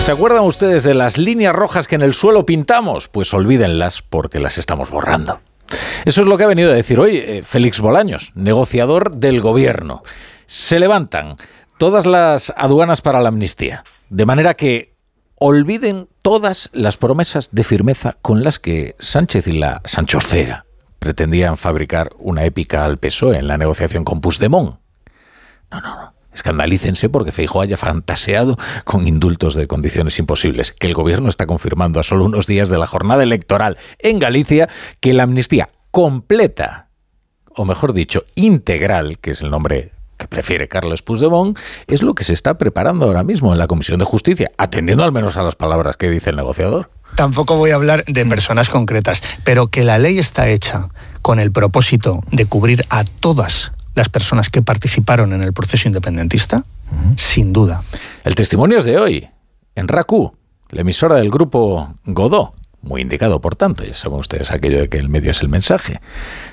¿Se acuerdan ustedes de las líneas rojas que en el suelo pintamos? Pues olvídenlas porque las estamos borrando. Eso es lo que ha venido a decir hoy eh, Félix Bolaños, negociador del gobierno. Se levantan todas las aduanas para la amnistía, de manera que olviden todas las promesas de firmeza con las que Sánchez y la Sanchocera pretendían fabricar una épica al PSOE en la negociación con Puigdemont. No, no, no. Escandalícense porque Feijóo haya fantaseado con indultos de condiciones imposibles, que el gobierno está confirmando a solo unos días de la jornada electoral en Galicia que la amnistía completa, o mejor dicho, integral, que es el nombre que prefiere Carlos Puigdemont, es lo que se está preparando ahora mismo en la Comisión de Justicia, atendiendo al menos a las palabras que dice el negociador. Tampoco voy a hablar de personas concretas, pero que la ley está hecha con el propósito de cubrir a todas las personas que participaron en el proceso independentista, sin duda. El testimonio es de hoy, en RACU, la emisora del grupo Godó, muy indicado, por tanto, ya saben ustedes aquello de que el medio es el mensaje.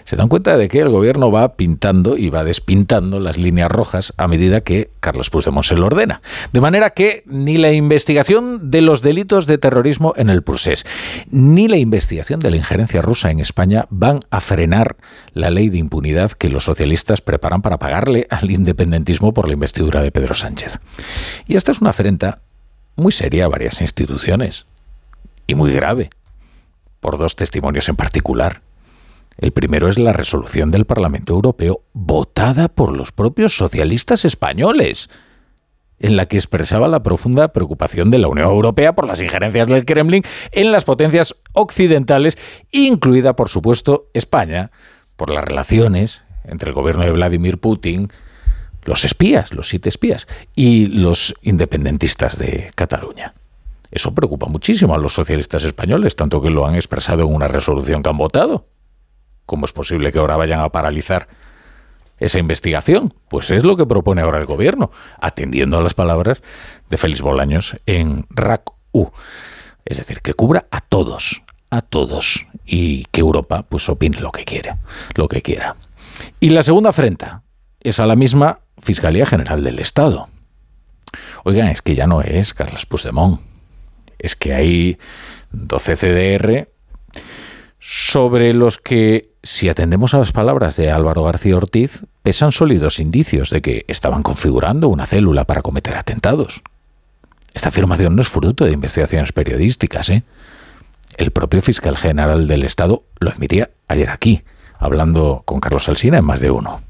Se dan cuenta de que el gobierno va pintando y va despintando las líneas rojas a medida que Carlos Puigdemont se lo ordena. De manera que ni la investigación de los delitos de terrorismo en el procés, ni la investigación de la injerencia rusa en España van a frenar la ley de impunidad que los socialistas preparan para pagarle al independentismo por la investidura de Pedro Sánchez. Y esta es una afrenta muy seria a varias instituciones y muy grave, por dos testimonios en particular. El primero es la resolución del Parlamento Europeo votada por los propios socialistas españoles, en la que expresaba la profunda preocupación de la Unión Europea por las injerencias del Kremlin en las potencias occidentales, incluida, por supuesto, España, por las relaciones entre el gobierno de Vladimir Putin, los espías, los siete espías, y los independentistas de Cataluña. Eso preocupa muchísimo a los socialistas españoles, tanto que lo han expresado en una resolución que han votado. ¿Cómo es posible que ahora vayan a paralizar esa investigación? Pues es lo que propone ahora el gobierno, atendiendo a las palabras de Félix Bolaños en RAC-U. Es decir, que cubra a todos, a todos, y que Europa pues opine lo que quiera, lo que quiera. Y la segunda afrenta es a la misma Fiscalía General del Estado. Oigan, es que ya no es Carlos Puigdemont, es que hay 12 CDR sobre los que, si atendemos a las palabras de Álvaro García Ortiz, pesan sólidos indicios de que estaban configurando una célula para cometer atentados. Esta afirmación no es fruto de investigaciones periodísticas. ¿eh? El propio fiscal general del Estado lo admitía ayer aquí, hablando con Carlos Alsina en más de uno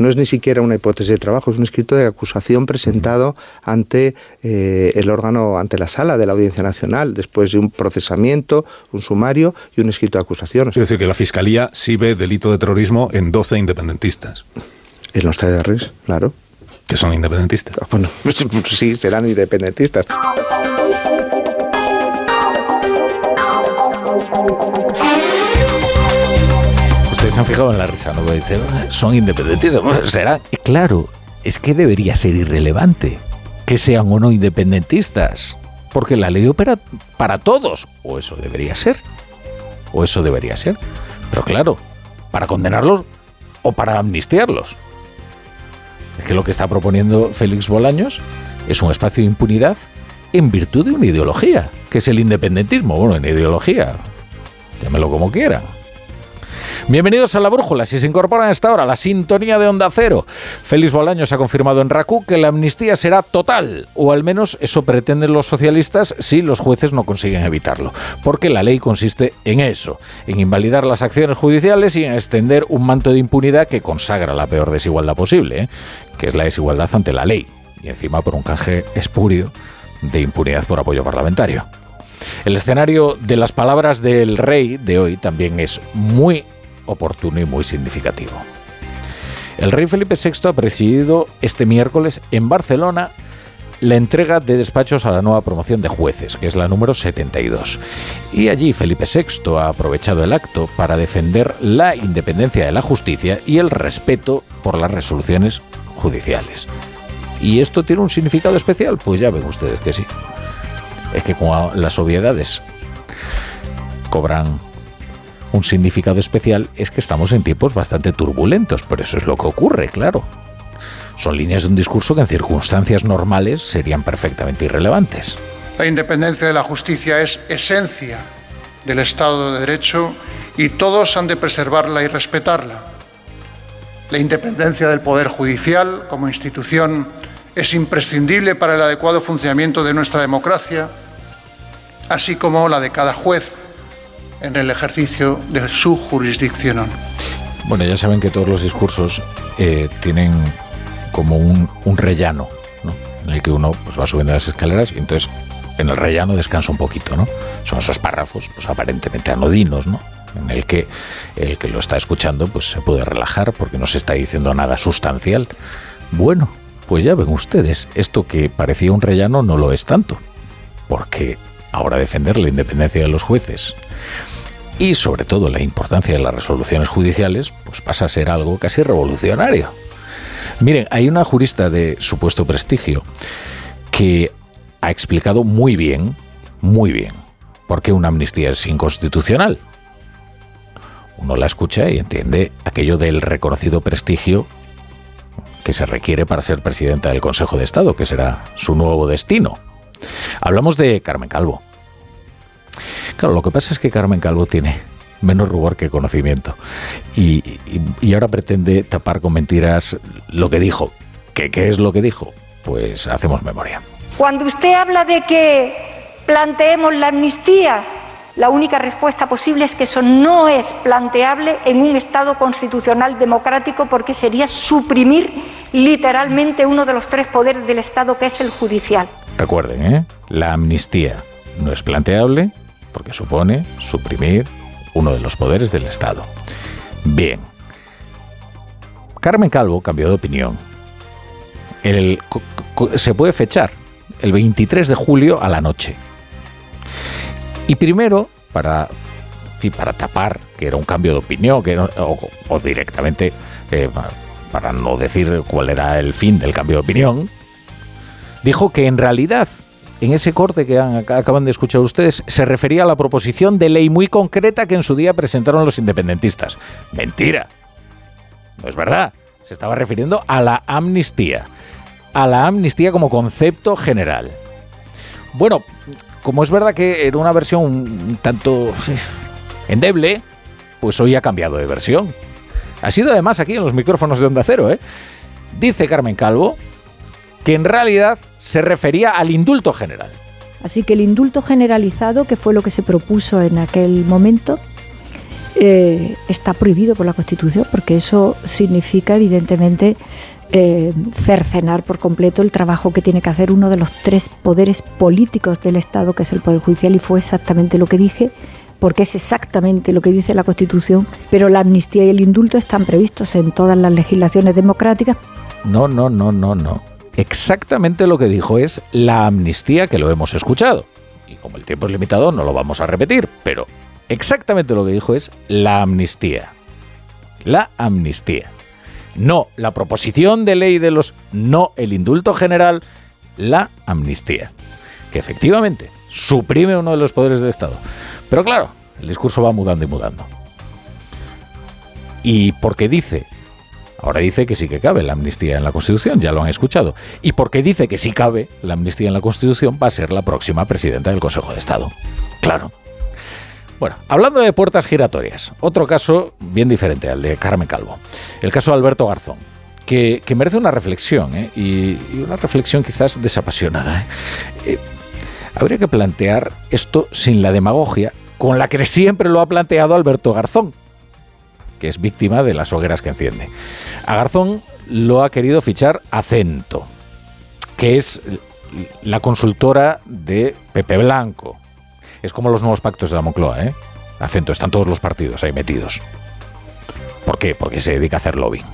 no es ni siquiera una hipótesis de trabajo, es un escrito de acusación presentado ante eh, el órgano, ante la sala de la Audiencia Nacional, después de un procesamiento, un sumario y un escrito de acusación. Es decir, que la Fiscalía sí ve delito de terrorismo en 12 independentistas. En los TDRs, claro. Que son independentistas. Ah, bueno, sí, serán independentistas. Se han fijado en la risa, ¿no? Dice, son independientes. Será, claro, es que debería ser irrelevante que sean o no independentistas, porque la ley opera para todos, o eso debería ser, o eso debería ser. Pero claro, para condenarlos o para amnistiarlos. Es que lo que está proponiendo Félix Bolaños es un espacio de impunidad en virtud de una ideología, que es el independentismo. Bueno, en ideología, llámelo como quiera. Bienvenidos a La Brújula. Si se incorporan a esta hora, la sintonía de Onda Cero. Félix Bolaños ha confirmado en RACU que la amnistía será total, o al menos eso pretenden los socialistas si los jueces no consiguen evitarlo. Porque la ley consiste en eso, en invalidar las acciones judiciales y en extender un manto de impunidad que consagra la peor desigualdad posible, ¿eh? que es la desigualdad ante la ley, y encima por un canje espurio de impunidad por apoyo parlamentario. El escenario de las palabras del rey de hoy también es muy oportuno y muy significativo. El rey Felipe VI ha presidido este miércoles en Barcelona la entrega de despachos a la nueva promoción de jueces, que es la número 72. Y allí Felipe VI ha aprovechado el acto para defender la independencia de la justicia y el respeto por las resoluciones judiciales. ¿Y esto tiene un significado especial? Pues ya ven ustedes que sí. Es que como las obviedades cobran un significado especial es que estamos en tiempos bastante turbulentos, pero eso es lo que ocurre, claro. Son líneas de un discurso que en circunstancias normales serían perfectamente irrelevantes. La independencia de la justicia es esencia del Estado de Derecho y todos han de preservarla y respetarla. La independencia del Poder Judicial como institución es imprescindible para el adecuado funcionamiento de nuestra democracia, así como la de cada juez en el ejercicio de su jurisdicción. Bueno, ya saben que todos los discursos eh, tienen como un, rellano, ¿no? en el que uno pues, va subiendo las escaleras y entonces en el rellano descansa un poquito, ¿no? Son esos párrafos, pues aparentemente anodinos, ¿no? En el que el que lo está escuchando, pues se puede relajar porque no se está diciendo nada sustancial. Bueno, pues ya ven ustedes, esto que parecía un rellano no lo es tanto, porque ahora defender la independencia de los jueces y sobre todo la importancia de las resoluciones judiciales, pues pasa a ser algo casi revolucionario. Miren, hay una jurista de supuesto prestigio que ha explicado muy bien, muy bien, por qué una amnistía es inconstitucional. Uno la escucha y entiende aquello del reconocido prestigio que se requiere para ser presidenta del Consejo de Estado, que será su nuevo destino. Hablamos de Carmen Calvo. Claro, lo que pasa es que Carmen Calvo tiene menos rubor que conocimiento y, ahora pretende tapar con mentiras lo que dijo. ¿Qué, ¿Qué es lo que dijo? Pues hacemos memoria. Cuando usted habla de que planteemos la amnistía, la única respuesta posible es que eso no es planteable en un Estado constitucional democrático porque sería suprimir literalmente uno de los tres poderes del Estado que es el judicial. Recuerden, ¿eh? la amnistía no es planteable porque supone suprimir uno de los poderes del Estado. Bien. Carmen Calvo cambió de opinión. se puede fechar el 23 de julio a la noche. Y primero, para, para tapar que era un cambio de opinión, que o, directamente, eh, para no decir cuál era el fin del cambio de opinión, dijo que en realidad, en ese corte que acaban de escuchar ustedes, se refería a la proposición de ley muy concreta que en su día presentaron los independentistas. Mentira. No es verdad. Se estaba refiriendo a la amnistía a la amnistía como concepto general. Bueno, como es verdad que era una versión un tanto endeble, pues hoy ha cambiado de versión. Ha sido además aquí en los micrófonos de Onda Cero, ¿eh? Dice Carmen Calvo que en realidad se refería al indulto general. Así que el indulto generalizado, que fue lo que se propuso en aquel momento, eh, está prohibido por la Constitución, porque eso significa evidentemente eh, cercenar por completo el trabajo que tiene que hacer uno de los tres poderes políticos del Estado, que es el Poder Judicial, y fue exactamente lo que dije, porque es exactamente lo que dice la Constitución, pero la amnistía y el indulto están previstos en todas las legislaciones democráticas. No, no, no, no, no. Exactamente lo que dijo es la amnistía que lo hemos escuchado. Y como el tiempo es limitado, no lo vamos a repetir, pero exactamente lo que dijo es la amnistía. La amnistía no la proposición de ley de los, no el indulto general, la amnistía, que efectivamente suprime uno de los poderes del Estado. Pero claro, el discurso va mudando y mudando. Y porque dice, ahora dice que sí que cabe la amnistía en la Constitución, ya lo han escuchado, y porque dice que sí cabe la amnistía en la Constitución, va a ser la próxima presidenta del Consejo de Estado. Claro. Bueno, hablando de puertas giratorias, otro caso bien diferente al de Carmen Calvo, el caso de Alberto Garzón. Que, merece una reflexión, ¿eh? y, una reflexión quizás desapasionada. ¿eh? Eh, habría que plantear esto sin la demagogia con la que siempre lo ha planteado Alberto Garzón, que es víctima de las hogueras que enciende. A Garzón lo ha querido fichar Acento, que es la consultora de Pepe Blanco, es como los nuevos pactos de la Moncloa, ¿eh? Acento, están todos los partidos ahí metidos. ¿Por qué? Porque se dedica a hacer lobbying.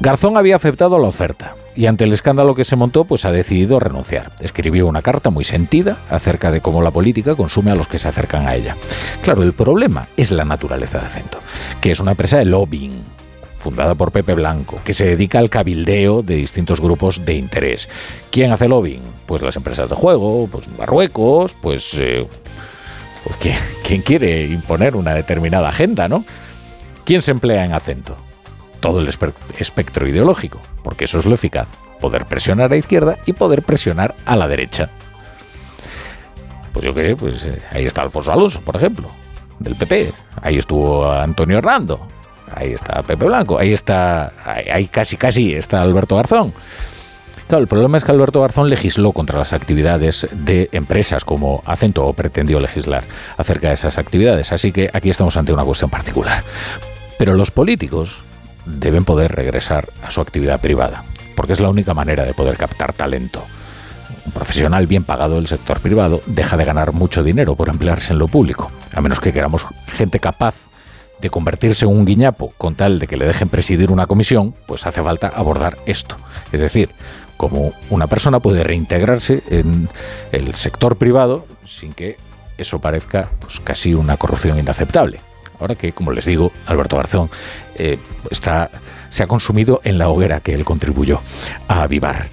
Garzón había aceptado la oferta y ante el escándalo que se montó, pues ha decidido renunciar. Escribió una carta muy sentida acerca de cómo la política consume a los que se acercan a ella. Claro, el problema es la naturaleza de Acento, que es una empresa de lobbying fundada por Pepe Blanco, que se dedica al cabildeo de distintos grupos de interés. ¿Quién hace lobbying? Pues las empresas de juego, pues Marruecos, pues, eh, pues ¿quién, quiere imponer una determinada agenda, no? ¿Quién se emplea en acento? Todo el espectro ideológico, porque eso es lo eficaz, poder presionar a la izquierda y poder presionar a la derecha. Pues yo qué sé, pues eh, ahí está Alfonso Alonso, por ejemplo, del PP. Ahí estuvo Antonio Hernando. Ahí está Pepe Blanco. Ahí está, ahí casi casi está Alberto Garzón. Claro, el problema es que Alberto Garzón legisló contra las actividades de empresas como Acento o pretendió legislar acerca de esas actividades. Así que aquí estamos ante una cuestión particular. Pero los políticos deben poder regresar a su actividad privada, porque es la única manera de poder captar talento. Un profesional bien pagado del sector privado deja de ganar mucho dinero por emplearse en lo público, a menos que queramos gente capaz de convertirse en un guiñapo con tal de que le dejen presidir una comisión, pues hace falta abordar esto. Es decir, cómo una persona puede reintegrarse en el sector privado sin que eso parezca pues, casi una corrupción inaceptable. Ahora que, como les digo, Alberto Garzón eh, está, se ha consumido en la hoguera que él contribuyó a avivar.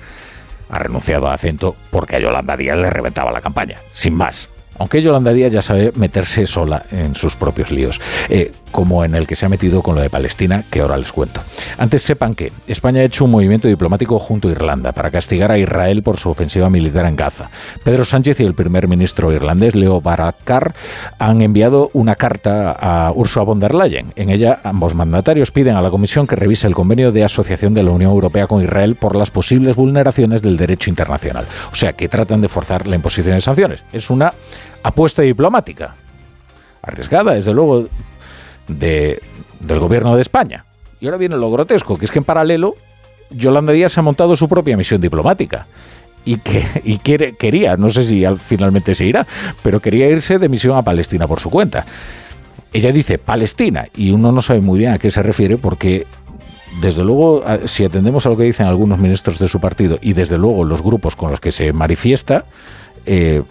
Ha renunciado a acento porque a Yolanda Díaz le reventaba la campaña, sin más. Aunque Yolanda Díaz ya sabe meterse sola en sus propios líos, eh, como en el que se ha metido con lo de Palestina, que ahora les cuento. Antes sepan que España ha hecho un movimiento diplomático junto a Irlanda para castigar a Israel por su ofensiva militar en Gaza. Pedro Sánchez y el primer ministro irlandés, Leo Varadkar, han enviado una carta a Ursula von der Leyen. En ella, ambos mandatarios piden a la Comisión que revise el convenio de asociación de la Unión Europea con Israel por las posibles vulneraciones del derecho internacional. O sea, que tratan de forzar la imposición de sanciones. Es una apuesta diplomática. Arriesgada, desde luego, de, del gobierno de España. Y ahora viene lo grotesco, que es que en paralelo Yolanda Díaz ha montado su propia misión diplomática. Y, que, y quiere, quería, no sé si finalmente se irá, pero quería irse de misión a Palestina por su cuenta. Ella dice Palestina y uno no sabe muy bien a qué se refiere porque desde luego, si atendemos a lo que dicen algunos ministros de su partido y desde luego los grupos con los que se manifiesta, eh,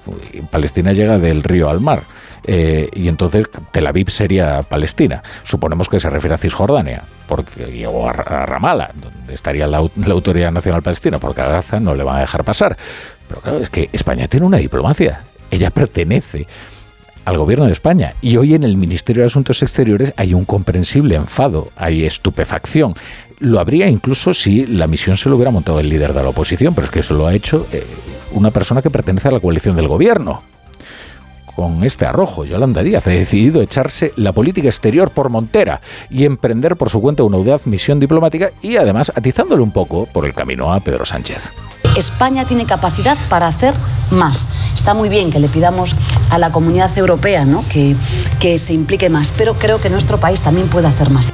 Palestina llega del río al mar. Eh, y entonces Tel Aviv sería Palestina. Suponemos que se refiere a Cisjordania, porque, o a, Ramallah, donde estaría la, Autoridad Nacional Palestina, porque a Gaza no le van a dejar pasar. Pero claro, es que España tiene una diplomacia. Ella pertenece al gobierno de España. Y hoy en el Ministerio de Asuntos Exteriores hay un comprensible enfado, hay estupefacción. Lo habría incluso si la misión se lo hubiera montado el líder de la oposición, pero es que eso lo ha hecho eh, una persona que pertenece a la coalición del gobierno. Con este arrojo, Yolanda Díaz ha decidido echarse la política exterior por montera y emprender por su cuenta una audaz misión diplomática y además atizándole un poco por el camino a Pedro Sánchez. España tiene capacidad para hacer más. Está muy bien que le pidamos a la comunidad europea que, que se implique más, pero creo que nuestro país también puede hacer más.